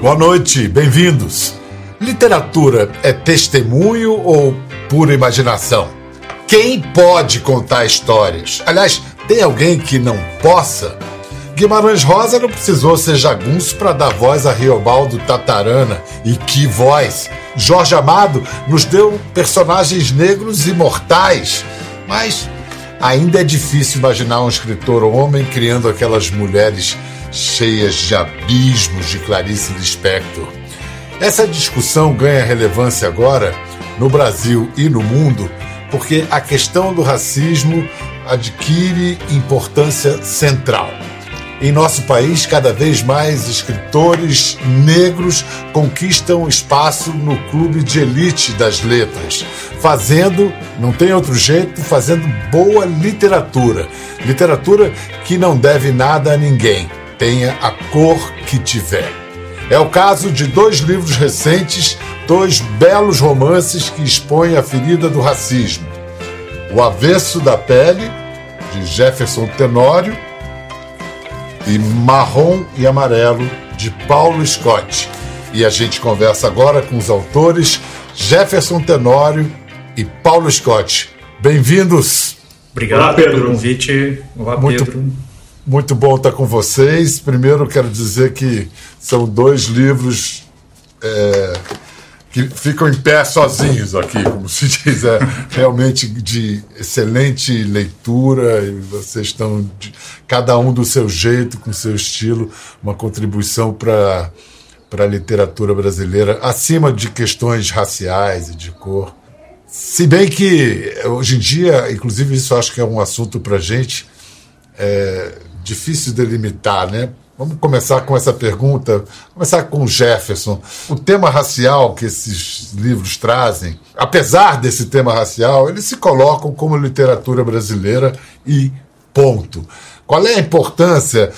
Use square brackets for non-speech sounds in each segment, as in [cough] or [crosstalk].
Boa noite, bem-vindos. Literatura é testemunho ou pura imaginação? Quem pode contar histórias? Aliás, tem alguém que não possa? Guimarães Rosa não precisou ser jagunço para dar voz a Riobaldo Tatarana. E que voz! Jorge Amado nos deu personagens negros imortais. Mas ainda é difícil imaginar um escritor homem criando aquelas mulheres cheias de abismos de Clarice Lispector. Essa discussão ganha relevância agora no Brasil e no mundo porque a questão do racismo adquire importância central. Em nosso país, cada vez mais escritores negros conquistam espaço no clube de elite das letras, fazendo, não tem outro jeito, fazendo boa literatura. Literatura que não deve nada a ninguém, tenha a cor que tiver. É o caso de dois livros recentes, dois belos romances que expõem a ferida do racismo. O Avesso da Pele, de Jefferson Tenório, e Marrom e Amarelo, de Paulo Scott. E a gente conversa agora com os autores Jefferson Tenório e Paulo Scott. Bem-vindos! Obrigado Olá, Pedro. pelo convite. Olá, Muito... Pedro. Muito bom estar com vocês. Primeiro, quero dizer que são dois livros é, que ficam em pé sozinhos aqui, como se [laughs] diz. É realmente de excelente leitura e vocês estão, de, cada um do seu jeito, com seu estilo, uma contribuição para para a literatura brasileira, acima de questões raciais e de cor. Se bem que hoje em dia, inclusive isso acho que é um assunto para gente, é, difícil delimitar, né? Vamos começar com essa pergunta, começar com o Jefferson. O tema racial que esses livros trazem, apesar desse tema racial, eles se colocam como literatura brasileira e ponto. Qual é a importância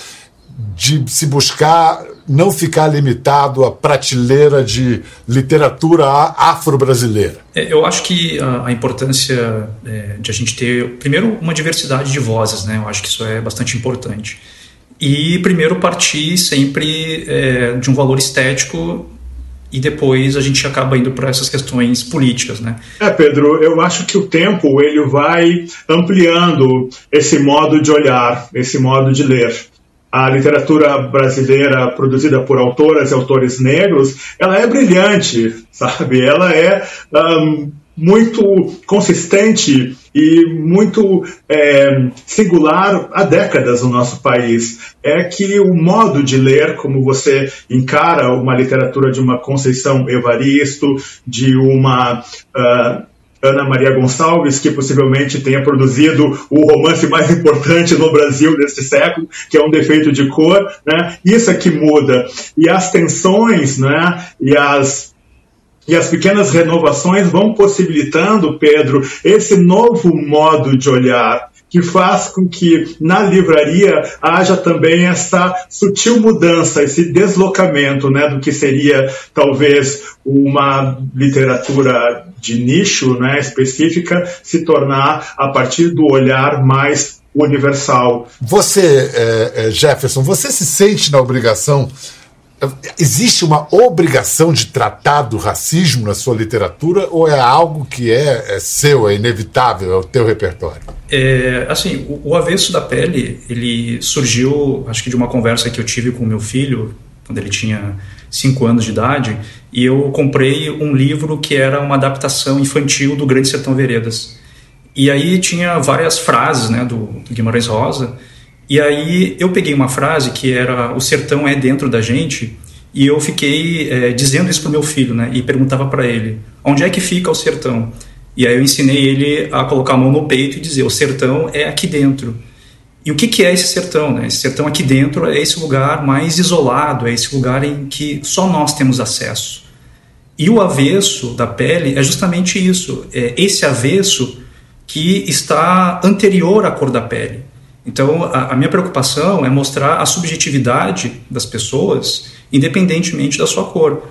de se buscar não ficar limitado à prateleira de literatura afro-brasileira? É, eu acho que a, a importância é, de a gente ter, primeiro, uma diversidade de vozes, né? Eu acho que isso é bastante importante. E primeiro partir sempre é, de um valor estético e depois a gente acaba indo para essas questões políticas, né? É, Pedro, eu acho que o tempo ele vai ampliando esse modo de olhar, esse modo de ler a literatura brasileira produzida por autoras e autores negros, ela é brilhante, sabe? Ela é um, muito consistente e muito é, singular há décadas no nosso país. É que o modo de ler, como você encara uma literatura de uma Conceição Evaristo, de uma uh, Ana Maria Gonçalves, que possivelmente tenha produzido o romance mais importante no Brasil deste século, que é um defeito de cor, né? Isso é que muda. E as tensões, né? E as e as pequenas renovações vão possibilitando, Pedro, esse novo modo de olhar que faz com que na livraria haja também essa sutil mudança, esse deslocamento né, do que seria talvez uma literatura de nicho né, específica se tornar a partir do olhar mais universal. Você, é, é Jefferson, você se sente na obrigação Existe uma obrigação de tratar do racismo na sua literatura ou é algo que é, é seu, é inevitável, é o teu repertório? É, assim, o, o, Avesso da Pele, ele surgiu, acho que de uma conversa que eu tive com meu filho, quando ele tinha 5 anos de idade, e eu comprei um livro que era uma adaptação infantil do Grande Sertão Veredas. E aí tinha várias frases né, do, do Guimarães Rosa, e aí eu peguei uma frase que era o sertão é dentro da gente e eu fiquei é, dizendo isso pro meu filho, né? E perguntava para ele onde é que fica o sertão. E aí eu ensinei ele a colocar a mão no peito e dizer o sertão é aqui dentro. E o que, que é esse sertão? Né? Esse sertão aqui dentro é esse lugar mais isolado, é esse lugar em que só nós temos acesso. E o avesso da pele é justamente isso, é esse avesso que está anterior à cor da pele. Então, a, a, minha preocupação é mostrar a subjetividade das pessoas, independentemente da sua cor.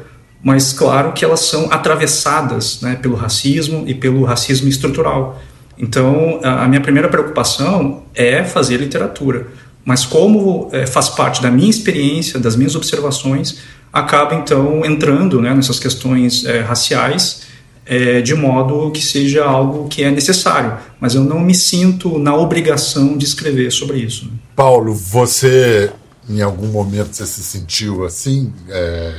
Mas, claro que elas são atravessadas né, pelo racismo e pelo racismo estrutural. Então, a minha primeira preocupação é fazer literatura. Mas como é, faz parte da minha experiência, das minhas observações, acaba então entrando né, nessas questões é, raciais é, de modo que seja algo que é necessário. Mas eu não me sinto na obrigação de escrever sobre isso. Né? Paulo, você em algum momento você se sentiu assim? É,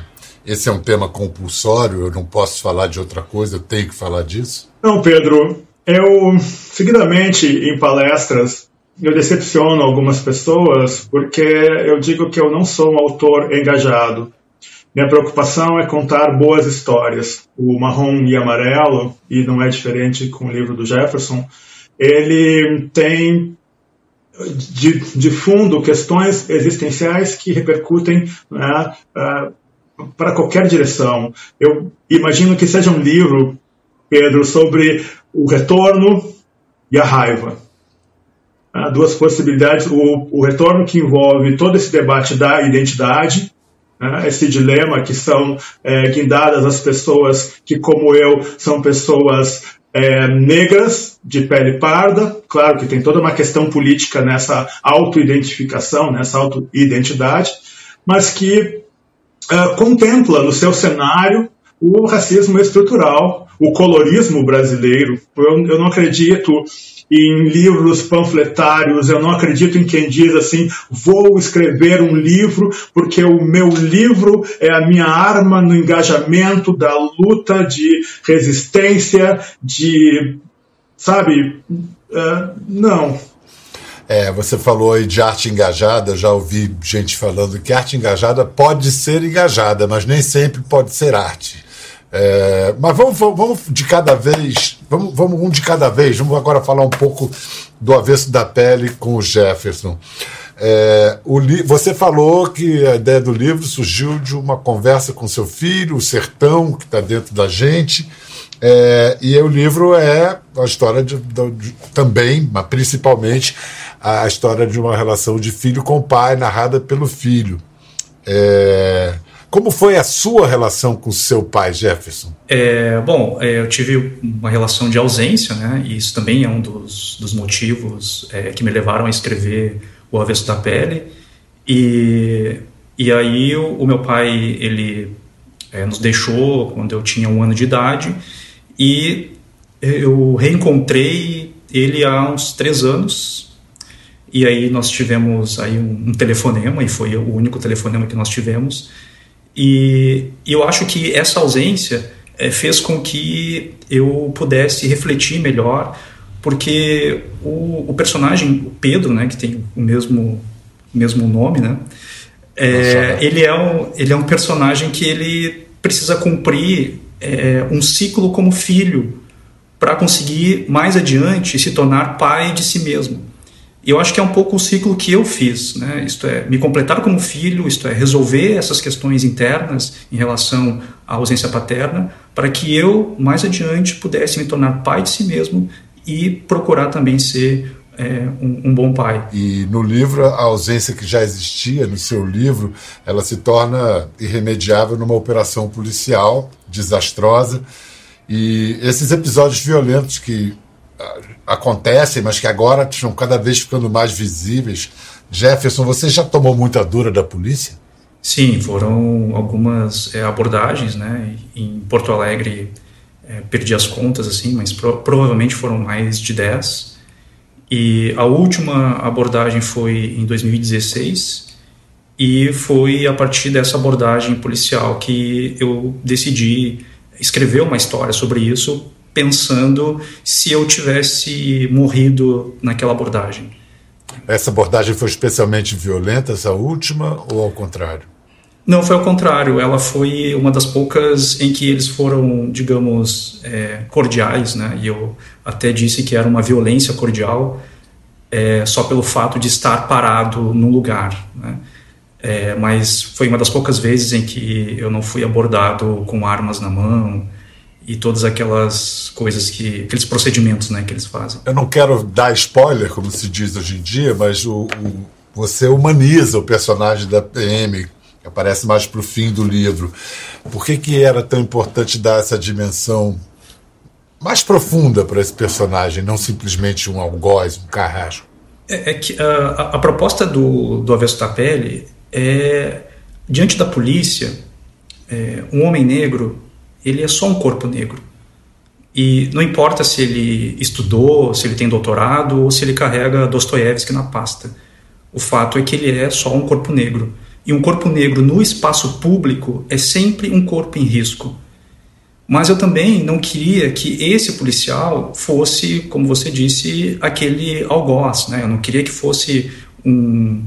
esse é um tema compulsório, eu não posso falar de outra coisa, eu tenho que falar disso? Não, Pedro. Eu, seguidamente, em palestras, eu decepciono algumas pessoas porque eu digo que eu não sou um autor engajado. Minha preocupação é contar boas histórias. O Marrom e Amarelo, e não é diferente com o livro do Jefferson, ele tem de, de fundo questões existenciais que repercutem né, uh, para qualquer direção. Eu imagino que seja um livro, Pedro, sobre o retorno e a raiva. Uh, duas possibilidades: o, o retorno que envolve todo esse debate da identidade né, esse dilema que são é, guindadas as pessoas que, como eu, são pessoas é, negras de pele parda. Claro que tem toda uma questão política nessa autoidentificação, nessa autoidentidade, mas que é, contempla no seu cenário o racismo estrutural, o colorismo brasileiro. Eu, eu não acredito em livros panfletários, eu não acredito em quem diz assim: vou escrever um livro porque o meu livro é a minha arma no engajamento da luta de resistência, de. Sabe? Uh, não. É, você falou aí de arte engajada, já ouvi gente falando que arte engajada pode ser engajada, mas nem sempre pode ser arte. É, mas vamos, vamos de cada vez, vamos, vamos um de cada vez. Vamos agora falar um pouco do avesso da pele com o Jefferson. É, o você falou que a ideia do livro surgiu de uma conversa com seu filho, o sertão, que está dentro da gente. É, e o livro é a história de, de, de, também, mas principalmente, a história de uma relação de filho com pai, narrada pelo filho. É, como foi a sua relação com seu pai, Jefferson? É, bom, é, eu tive uma relação de ausência, né? E isso também é um dos, dos motivos é, que me levaram a escrever O Avesso da Pele. E, e aí o, o meu pai, ele é, nos deixou quando eu tinha um ano de idade e eu reencontrei ele há uns três anos e aí nós tivemos aí um, um telefonema e foi o único telefonema que nós tivemos e, eu acho que essa ausência é, fez com que eu pudesse refletir melhor, porque o, o, personagem, o Pedro, né, que tem o mesmo, mesmo nome, né, é, ele, é um, ele é um personagem que ele precisa cumprir é, um ciclo como filho para conseguir mais adiante se tornar pai de si mesmo. E eu acho que é um pouco o ciclo que eu fiz, né? Isto é, me completar como filho, isto é, resolver essas questões internas em relação à ausência paterna, para que eu, mais adiante, pudesse me tornar pai de si mesmo e procurar também ser é, um, um, bom pai. E no livro, a ausência que já existia no seu livro, ela se torna irremediável numa operação policial desastrosa. E esses episódios violentos que acontecem, mas que agora estão cada vez ficando mais visíveis. Jefferson, você já tomou muita dura da polícia? Sim, foram algumas é, abordagens, né? Em Porto Alegre é, perdi as contas, assim, mas pro, provavelmente foram mais de 10. E a última abordagem foi em 2016 e foi a partir dessa abordagem policial que eu decidi escrever uma história sobre isso pensando se eu tivesse morrido naquela abordagem. Essa abordagem foi especialmente violenta, essa última, ou ao contrário? Não, foi ao contrário. Ela foi uma das poucas em que eles foram, digamos, é, cordiais, né? E eu até disse que era uma violência cordial é, só pelo fato de estar parado num lugar, né? É, mas foi uma das poucas vezes em que eu não fui abordado com armas na mão, e todas aquelas coisas que aqueles procedimentos né que eles fazem eu não quero dar spoiler como se diz hoje em dia mas o, o você humaniza o personagem da PM que aparece mais para o fim do livro por que que era tão importante dar essa dimensão mais profunda para esse personagem, não simplesmente um algoz, um carrasco? É, é que uh, a, a, proposta do, do Avesso da Pele é, diante da polícia, é, um homem negro, ele é só um corpo negro. E não importa se ele estudou, se ele tem doutorado ou se ele carrega Dostoiévski na pasta. O fato é que ele é só um corpo negro. E um corpo negro no espaço público é sempre um corpo em risco. Mas eu também não queria que esse policial fosse, como você disse, aquele algoz. Né? Eu não queria que fosse um,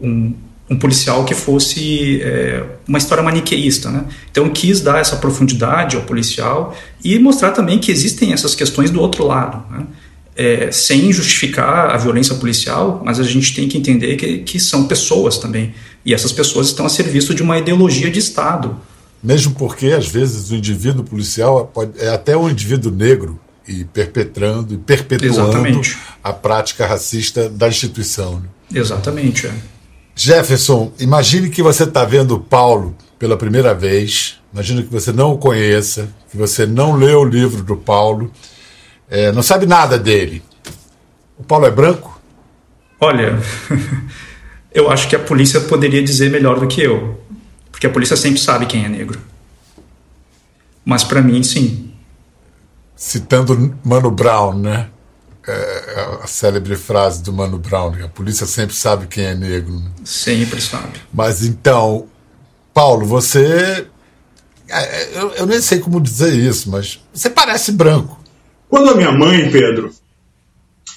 um, um policial que fosse é, uma história maniqueísta. Né? Então quis dar essa profundidade ao policial e mostrar também que existem essas questões do outro lado. Né? É, sem justificar a violência policial, mas a gente tem que entender que, que são pessoas também. E essas pessoas estão a serviço de uma ideologia de Estado. Mesmo porque, às vezes, o indivíduo policial pode, é até um indivíduo negro e perpetrando e perpetuando Exatamente. a prática racista da instituição. Né? Exatamente. É. Jefferson, imagine que você está vendo Paulo pela primeira vez. Imagine que você não o conheça, que você não leu o livro do Paulo, é, não sabe nada dele. O Paulo é branco? Olha, [laughs] eu acho que a polícia poderia dizer melhor do que eu. Porque a polícia sempre sabe quem é negro. Mas para mim, sim. Citando Mano Brown, né? É a célebre frase do Mano Brown, a polícia sempre sabe quem é negro. Né? Sempre sabe. Mas então, Paulo, você. É, eu, eu nem sei como dizer isso, mas você parece branco. Quando a minha mãe, Pedro,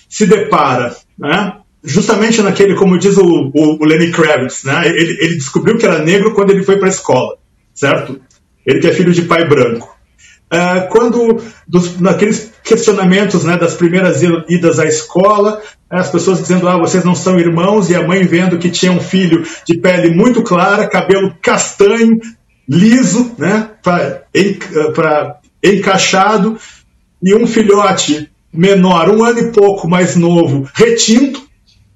se depara né, justamente naquele, como diz o, o, o Lenny Kravitz, né? Ele, ele, descobriu que era negro quando ele foi para a escola, certo? Ele que é filho de pai branco. Uh, quando, dos, naqueles questionamentos né, das primeiras idas à escola, as pessoas dizendo, ah, vocês não são irmãos, e a mãe vendo que tinha um filho de pele muito clara, cabelo castanho, liso, né, pra, encaixado, e um filhote menor, um ano e pouco mais novo, retinto,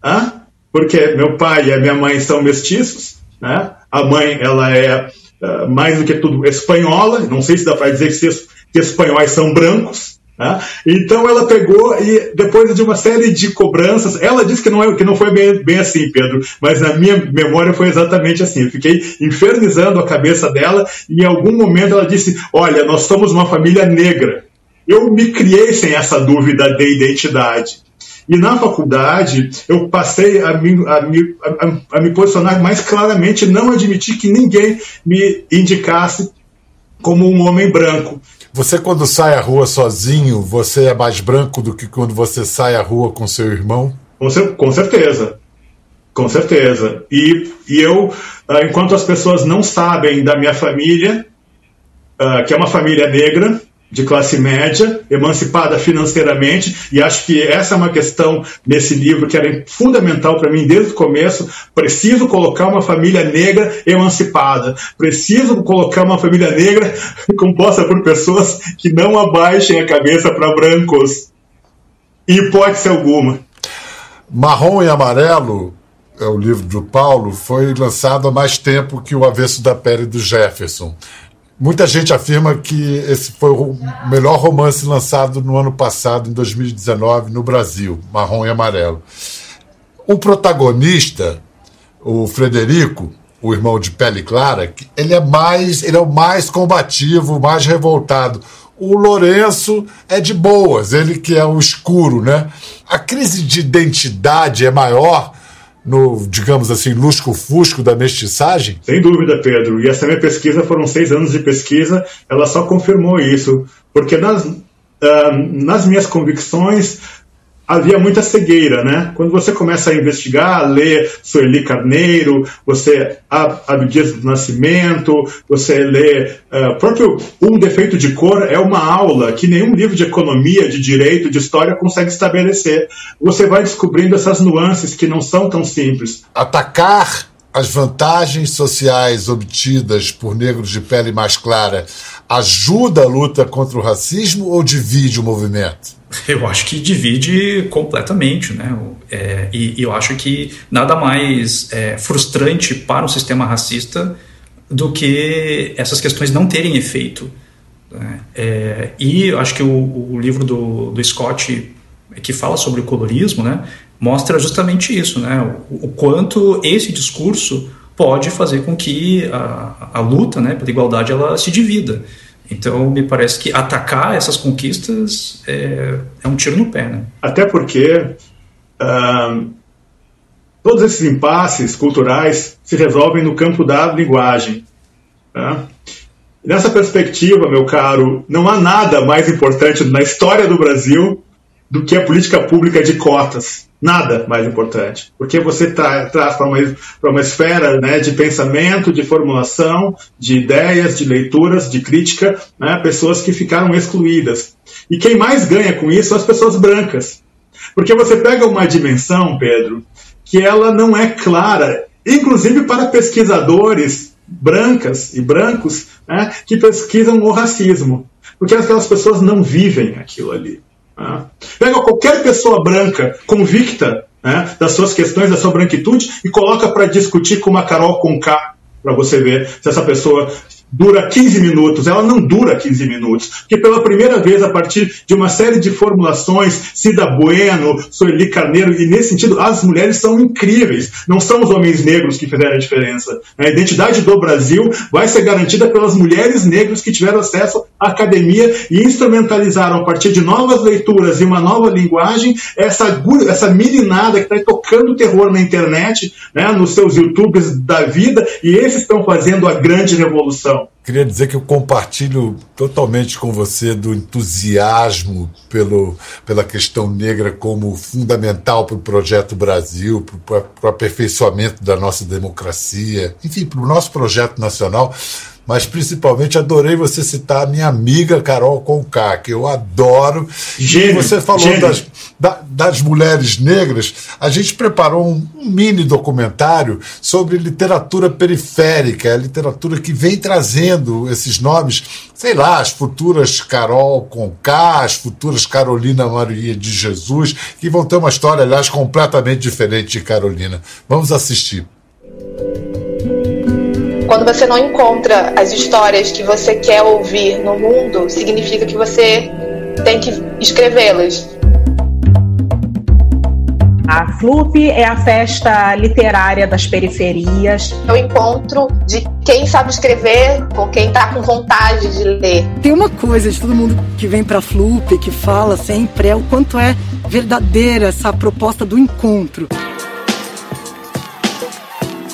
Hã? porque meu pai e a minha mãe são mestiços, né? a mãe ela é uh, mais do que tudo espanhola, não sei se dá para dizer que, que espanhóis são brancos, né? então ela pegou e depois de uma série de cobranças, ela disse que não, é, que não foi bem, bem assim, Pedro, mas na minha memória foi exatamente assim. Eu fiquei infernizando a cabeça dela e em algum momento ela disse: Olha, nós somos uma família negra. Eu me criei sem essa dúvida de identidade. E na faculdade, eu passei a me, a, me, a, a me posicionar mais claramente, não admitir que ninguém me indicasse como um homem branco. Você, quando sai à rua sozinho, você é mais branco do que quando você sai à rua com seu irmão? Com, com certeza. Com certeza. E, e eu, ah, enquanto as pessoas não sabem da minha família, uh, que é uma família negra, de classe média, emancipada financeiramente, e acho que essa é uma questão nesse livro que era fundamental para mim desde o começo. Preciso colocar uma família negra emancipada, preciso colocar uma família negra [laughs] composta por pessoas que não abaixem a cabeça para brancos, em hipótese alguma. Marrom e Amarelo é o livro do Paulo, foi lançado há mais tempo que O Avesso da Pele do Jefferson. Muita gente afirma que esse foi o melhor romance lançado no ano passado, em 2019, no Brasil, Marrom e Amarelo. O protagonista, o Frederico, o irmão de pele clara, ele é mais, ele é o mais combativo, mais revoltado. O Lourenço é de boas, ele que é o escuro, né? A crise de identidade é maior no, digamos assim, lusco-fusco da mestiçagem? Sem dúvida, Pedro. E essa minha pesquisa foram seis anos de pesquisa, ela só confirmou isso. Porque nas, uh, nas minhas convicções, havia muita cegueira, né? Quando você começa a investigar, a ler Sueli Carneiro, você Abdias do Nascimento, você lê uh, próprio Um Defeito de Cor é uma aula que nenhum livro de economia, de direito, de história consegue estabelecer. Você vai descobrindo essas nuances que não são tão simples. Atacar as vantagens sociais obtidas por negros de pele mais clara ajuda a luta contra o racismo ou divide o movimento? [laughs] Eu acho que divide completamente, né? É, e, e, eu acho que nada mais é, frustrante para um sistema racista do que essas questões não terem efeito. Né? É, e acho que o, o livro do, do Scott, que fala sobre o colorismo, né, mostra justamente isso, né, o, o quanto esse discurso pode fazer com que a, a luta né, pela igualdade ela se divida. Então, me parece que atacar essas conquistas é, é um tiro no pé. Né? Até porque todos esses impasses culturais se resolvem no campo da linguagem. Tá? Nessa perspectiva, meu caro, não há nada mais importante na história do Brasil do que a política pública de cotas. Nada mais importante. Porque você tra traz para uma, uma esfera né, de pensamento, de formulação, de ideias, de leituras, de crítica, né, pessoas que ficaram excluídas. E quem mais ganha com isso são as pessoas brancas. Porque você pega uma dimensão, Pedro, que ela não é clara, inclusive para pesquisadores brancas e brancos né, que pesquisam o racismo. Porque aquelas pessoas não vivem aquilo ali. Né? Pega qualquer pessoa branca convicta né, das suas questões, da sua branquitude, e coloca para discutir com uma Carol com K, para você ver se essa pessoa dura 15 minutos, ela não dura 15 minutos, porque pela primeira vez, a partir de uma série de formulações, Cida Bueno, Sueli Carneiro, e nesse sentido, as mulheres são incríveis, não são os homens negros que fizeram a diferença. A identidade do Brasil vai ser garantida pelas mulheres negras que tiveram acesso à academia e instrumentalizaram, a partir de novas leituras e uma nova linguagem, essa, essa meninada que está tocando terror na internet, né, nos seus YouTubes da vida, e esses estão fazendo a grande revolução. Queria dizer que eu compartilho totalmente com você do entusiasmo pelo, pela questão negra como fundamental para o projeto Brasil, para o aperfeiçoamento da nossa democracia, enfim, para o nosso projeto nacional mas principalmente adorei você citar a minha amiga Carol Conká, que eu adoro. Gênio, e você falou das, da, das mulheres negras, a gente preparou um, um, mini documentário sobre literatura periférica, a literatura que vem trazendo esses nomes, sei lá, as futuras Carol Conká, as futuras Carolina Maria de Jesus, que vão ter uma história, aliás, completamente diferente de Carolina. Vamos assistir. Quando você não encontra as histórias que você quer ouvir no mundo, significa que você tem que escrevê-las. A FLUP é a festa literária das periferias. É o encontro de quem sabe escrever com quem está com vontade de ler. Tem uma coisa de todo mundo que vem para a FLUP, que fala sempre, é o quanto é verdadeira essa proposta do encontro.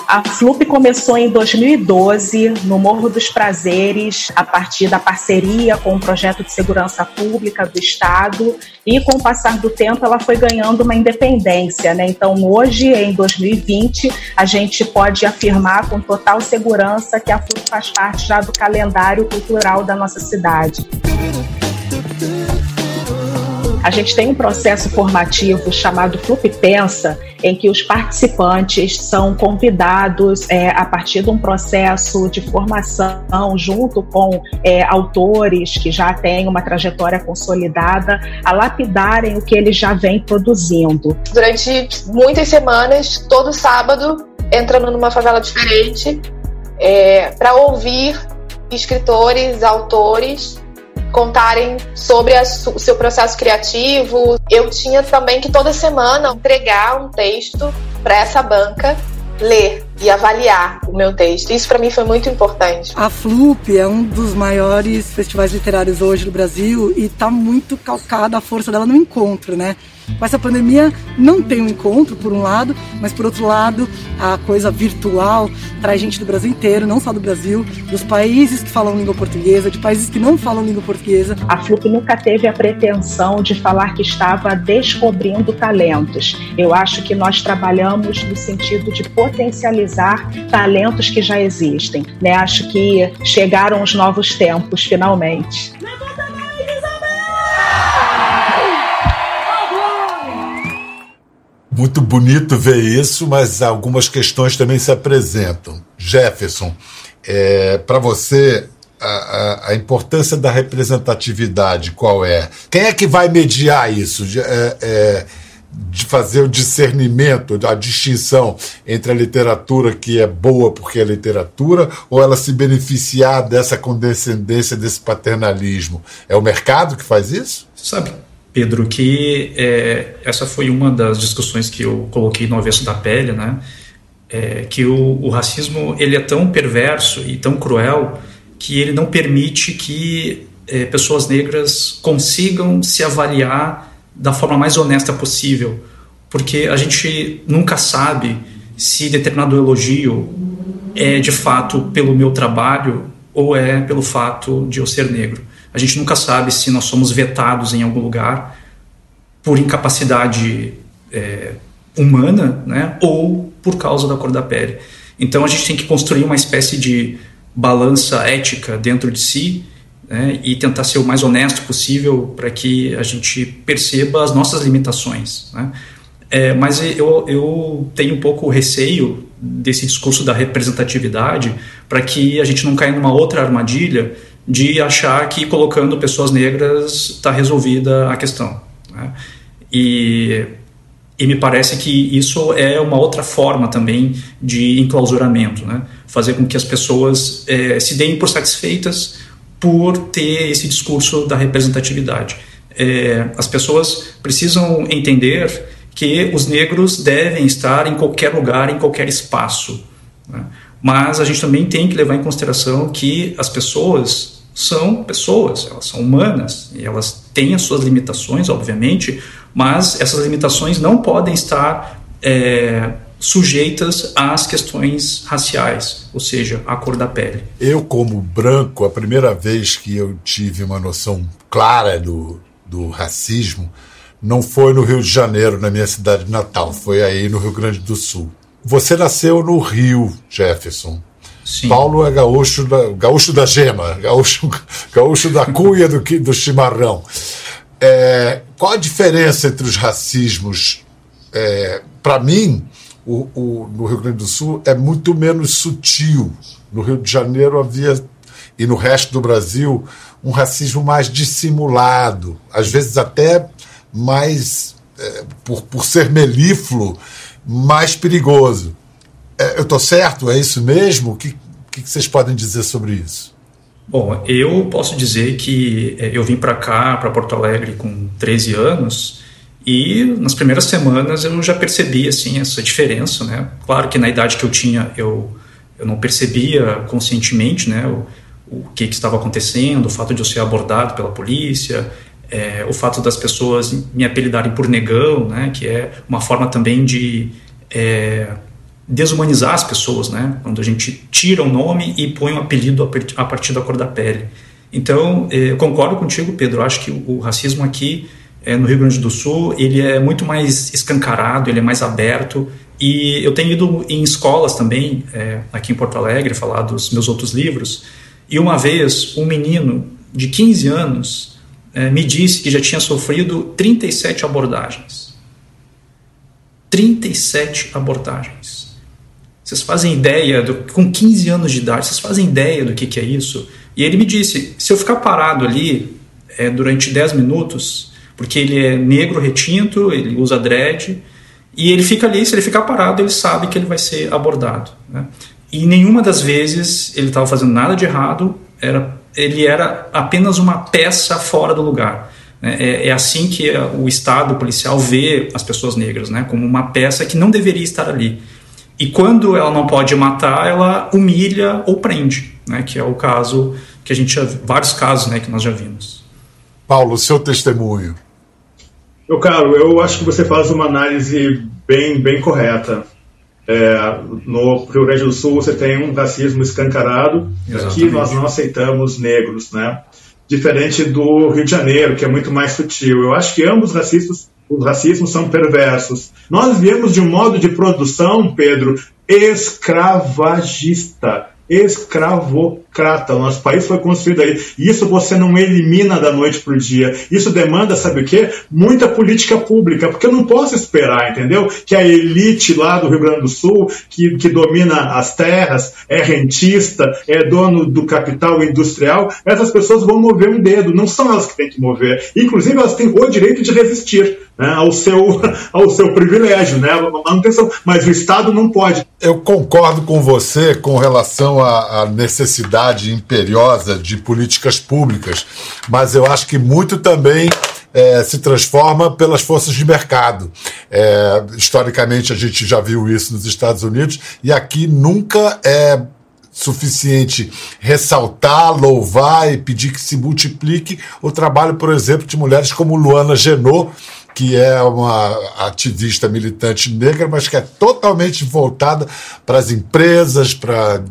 A FLUP começou em 2012, no Morro dos Prazeres, a partir da parceria com o Projeto de Segurança Pública do Estado, e com o passar do tempo ela foi ganhando uma independência. Né? Então, hoje, em 2020, a gente pode afirmar com total segurança que a FLUP faz parte já do calendário cultural da nossa cidade. A gente tem um processo formativo chamado Flup Pensa, em que os participantes são convidados é, a partir de um processo de formação junto com é, autores que já têm uma trajetória consolidada a lapidarem o que eles já vêm produzindo. Durante muitas semanas, todo sábado, entrando numa favela diferente é, para ouvir escritores, autores contarem sobre a, o seu processo criativo. Eu tinha também que toda semana entregar um texto para essa banca ler e avaliar o meu texto. Isso para mim foi muito importante. A FLUP é um dos maiores festivais literários hoje do Brasil e está muito calcada a força dela no encontro, né? Com essa pandemia não tem um encontro, por um lado, mas por outro lado, a coisa virtual traz gente do Brasil inteiro, não só do Brasil, dos países que falam língua portuguesa, de países que não falam língua portuguesa. A FLUP nunca teve a pretensão de falar que estava descobrindo talentos. Eu acho que nós trabalhamos no sentido de potencializar talentos que já existem. Né? Acho que chegaram os novos tempos, finalmente. Muito bonito ver isso, mas algumas questões também se apresentam. Jefferson, é, para você, a, a, a, importância da representatividade qual é? Quem é que vai mediar isso? É, é, de fazer o discernimento, a distinção entre a literatura que é boa porque é literatura ou ela se beneficiar dessa condescendência, desse paternalismo? É o mercado que faz isso? Sabe, Pedro, que é, essa foi uma das discussões que eu coloquei no avesso da pele, né? É, que o, o racismo ele é tão perverso e tão cruel que ele não permite que é, pessoas negras consigam se avaliar da forma mais honesta possível, porque a gente nunca sabe se determinado elogio é de fato pelo meu trabalho ou é pelo fato de eu ser negro. A gente nunca sabe se nós somos vetados em algum lugar por incapacidade é, humana, né, ou por causa da cor da pele. Então a gente tem que construir uma espécie de balança ética dentro de si né, e tentar ser o mais honesto possível para que a gente perceba as nossas limitações. Né? É, mas eu, eu tenho um pouco receio desse discurso da representatividade para que a gente não caia numa outra armadilha de achar que colocando pessoas negras está resolvida a questão. Né? E, e me parece que isso é uma outra forma também de enclausuramento, né? fazer com que as pessoas é, se deem por satisfeitas por ter esse discurso da representatividade. É, as pessoas precisam entender que os negros devem estar em qualquer lugar, em qualquer espaço. Né? Mas a gente também tem que levar em consideração que as pessoas são pessoas, elas são humanas e elas têm as suas limitações, obviamente, mas essas limitações não podem estar é, sujeitas às questões raciais, ou seja, à cor da pele. Eu, como branco, a primeira vez que eu tive uma noção clara do, do racismo não foi no Rio de Janeiro, na minha cidade natal, foi aí no Rio Grande do Sul. Você nasceu no Rio, Jefferson. Sim. Paulo é gaúcho da, gaúcho da gema, [laughs] gaúcho, gaúcho da cuia do, do chimarrão. É, qual a diferença entre os racismos? É, Para mim, o, o, no Rio Grande do Sul é muito menos sutil. No Rio de Janeiro havia, e no resto do Brasil, um racismo mais dissimulado, às vezes até mais, é, por, por ser melífluo, mais perigoso. É, eu estou certo? É isso mesmo? O que, que vocês podem dizer sobre isso? Bom, eu posso dizer que é, eu vim para cá, para Porto Alegre, com 13 anos e nas primeiras semanas eu já percebi assim essa diferença, né? Claro que na idade que eu tinha eu eu não percebia conscientemente, né? O, o que, que estava acontecendo, o fato de eu ser abordado pela polícia, é, o fato das pessoas me apelidarem por negão, né? Que é uma forma também de é, desumanizar as pessoas, né? Quando a gente tira o nome e põe um apelido a partir da cor da pele. Então, é, eu concordo contigo, Pedro. Acho que o, racismo aqui é, no Rio Grande do Sul, ele é muito mais escancarado, ele é mais aberto. E eu tenho ido em escolas também, é, aqui em Porto Alegre, falar dos meus outros livros. E uma vez, um menino de 15 anos me disse que já tinha sofrido 37 abordagens. 37 abordagens. Vocês fazem ideia, do, com 15 anos de idade, vocês fazem ideia do que, que é isso? E ele me disse: se eu ficar parado ali é, durante 10 minutos, porque ele é negro retinto, ele usa dread, e ele fica ali, se ele ficar parado, ele sabe que ele vai ser abordado. Né? E nenhuma das vezes ele estava fazendo nada de errado, era, ele era apenas uma peça fora do lugar. Né? É, é, assim que o Estado policial vê as pessoas negras, né? como uma peça que não deveria estar ali. E quando ela não pode matar, ela humilha ou prende, né? que é o caso que a gente já, vários casos né, que nós já vimos. Paulo, seu testemunho. Meu caro, eu acho que você faz uma análise bem, bem correta. É, no Rio Grande do Sul você tem um racismo escancarado, Exatamente. aqui nós não aceitamos negros, né? Diferente do Rio de Janeiro, que é muito mais sutil. Eu acho que ambos racistas, os racismos são perversos. Nós viemos de um modo de produção, Pedro, escravagista escravocrata. O nosso país foi construído aí. Isso você não elimina da noite para o dia. Isso demanda, sabe o quê? Muita política pública, porque eu não posso esperar, entendeu? Que a elite lá do Rio Grande do Sul, que, que domina as terras, é rentista, é dono do capital industrial, essas pessoas vão mover um dedo. Não são elas que têm que mover. Inclusive, elas têm o direito de resistir né, ao, seu, [laughs] ao seu privilégio, né, manutenção. Mas o Estado não pode. Eu concordo com você com relação à, à imperiosa de políticas públicas, mas eu acho que muito também é, se transforma pelas forças de mercado. É, historicamente, a gente já viu isso nos Estados Unidos e aqui nunca é suficiente ressaltar, louvar e pedir que se multiplique o trabalho, por exemplo, de mulheres como Luana Genot, que é uma ativista militante negra, mas que é totalmente voltada para as empresas, para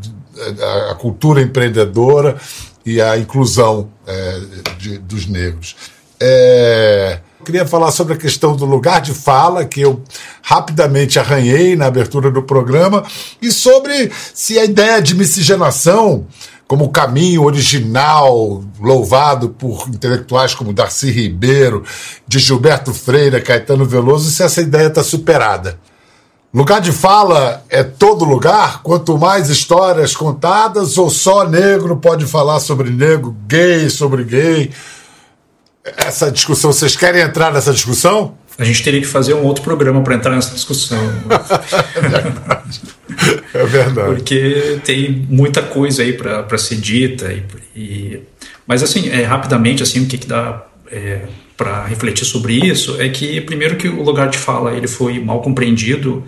a cultura empreendedora e a inclusão é, de, dos negros. É, queria falar sobre a questão do lugar de fala, que eu rapidamente arranhei na abertura do programa, e sobre se a ideia de miscigenação como caminho original, louvado por intelectuais como Darcy Ribeiro, de Gilberto Freire, Caetano Veloso, se essa ideia está superada. Lugar de fala é todo lugar? Quanto mais histórias contadas, ou só negro pode falar sobre negro, gay sobre gay? Essa discussão, vocês querem entrar nessa discussão? A gente teria que fazer um outro programa para entrar nessa discussão. [laughs] é verdade. É verdade. Porque tem muita coisa aí para ser dita. E, e, mas, assim, é, rapidamente, assim, o que, que dá é, para refletir sobre isso é que, primeiro, que o lugar de fala ele foi mal compreendido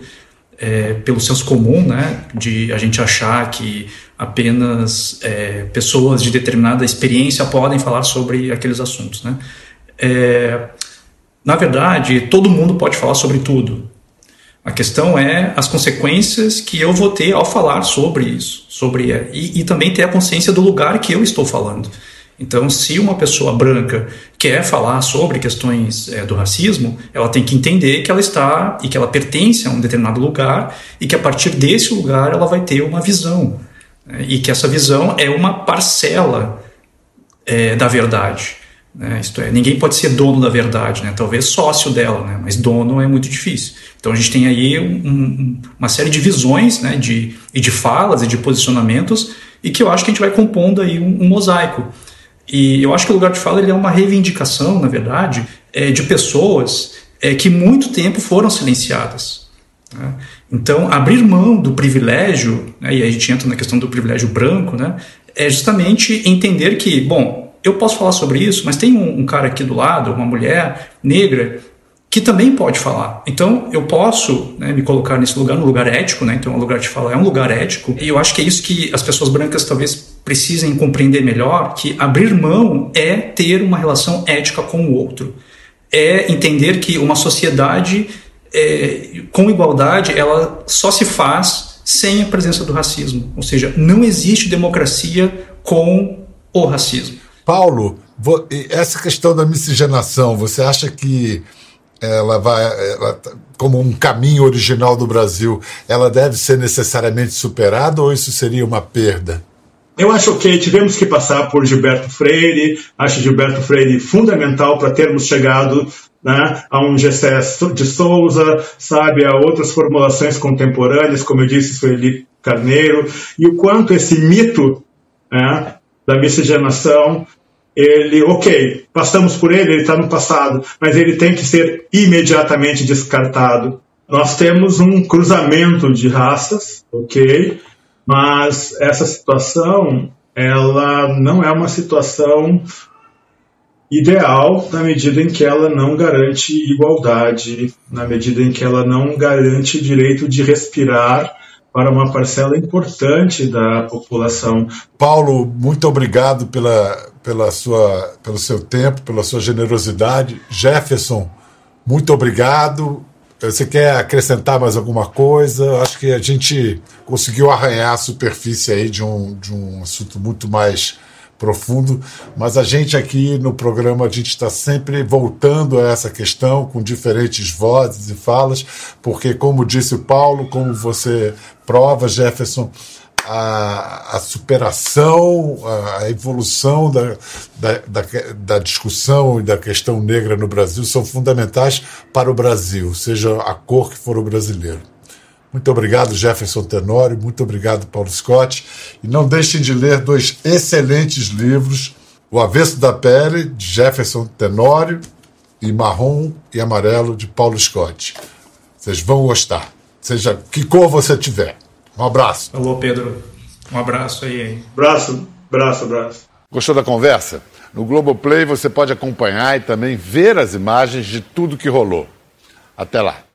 é, pelo senso comum, né, de a gente achar que apenas é, pessoas de determinada experiência podem falar sobre aqueles assuntos, né. É, na verdade, todo mundo pode falar sobre tudo. A questão é as consequências que eu vou ter ao falar sobre isso, sobre e, e também ter a consciência do lugar que eu estou falando. Então, se uma pessoa branca quer falar sobre questões é, do racismo, ela tem que entender que ela está e que ela pertence a um determinado lugar e que a partir desse lugar ela vai ter uma visão né, e que essa visão é uma parcela é, da verdade. Né? Isto é, ninguém pode ser dono da verdade, né? talvez sócio dela, né? mas dono é muito difícil. Então a gente tem aí um, um, uma série de visões né? de, e de falas e de posicionamentos e que eu acho que a gente vai compondo aí um, um mosaico. E eu acho que o lugar de fala ele é uma reivindicação, na verdade, é, de pessoas é, que muito tempo foram silenciadas. Né? Então, abrir mão do privilégio, né, e aí a gente entra na questão do privilégio branco, né, é justamente entender que, bom, eu posso falar sobre isso, mas tem um, um, cara aqui do lado, uma mulher negra, que também pode falar. Então eu posso né, me colocar nesse lugar, no lugar ético, né? Então o lugar de fala é um lugar ético. E eu acho que é isso que as pessoas brancas talvez precisem compreender melhor, que abrir mão é ter uma relação ética com o outro. É entender que uma sociedade é, com igualdade, ela só se faz sem a presença do racismo. Ou seja, não existe democracia com o racismo. Paulo, essa questão da miscigenação, você acha que ela vai, ela, tá, como um caminho original do Brasil, ela deve ser necessariamente superada ou isso seria uma perda? Eu acho que tivemos que passar por Gilberto Freire, acho Gilberto Freire fundamental para termos chegado né, a um Gessé de Souza, sabe, a outras formulações contemporâneas, como eu disse, Sueli Carneiro, e o quanto esse mito né, da miscigenação ele, ok, passamos por ele, ele está no passado, mas ele tem que ser imediatamente descartado. Nós temos um cruzamento de raças, ok, mas essa situação ela não é uma situação ideal na medida em que ela não garante igualdade, na medida em que ela não garante direito de respirar para uma parcela importante da população. Paulo, muito obrigado pela, pela sua, pelo seu tempo, pela sua generosidade. Jefferson, muito obrigado. Você quer acrescentar mais alguma coisa? Acho que a gente conseguiu arranhar a superfície aí de um, de um assunto muito mais profundo, mas a gente aqui no programa a gente está sempre voltando a essa questão com diferentes vozes e falas, porque como disse o Paulo, como você prova, Jefferson, a, a superação, a, evolução da, da, da, da, discussão e da questão negra no Brasil são fundamentais para o Brasil, seja a cor que for o brasileiro. Muito obrigado, Jefferson Tenório, muito obrigado, Paulo Scott. E não deixem de ler dois excelentes livros: O Avesso da Pele, de Jefferson Tenório, e Marrom e Amarelo de Paulo Scott. Vocês vão gostar, seja que cor você tiver. Um abraço. Alô, Pedro. Um abraço aí. Abraço, abraço, abraço. Gostou da conversa? No Globoplay você pode acompanhar e também ver as imagens de tudo que rolou. Até lá.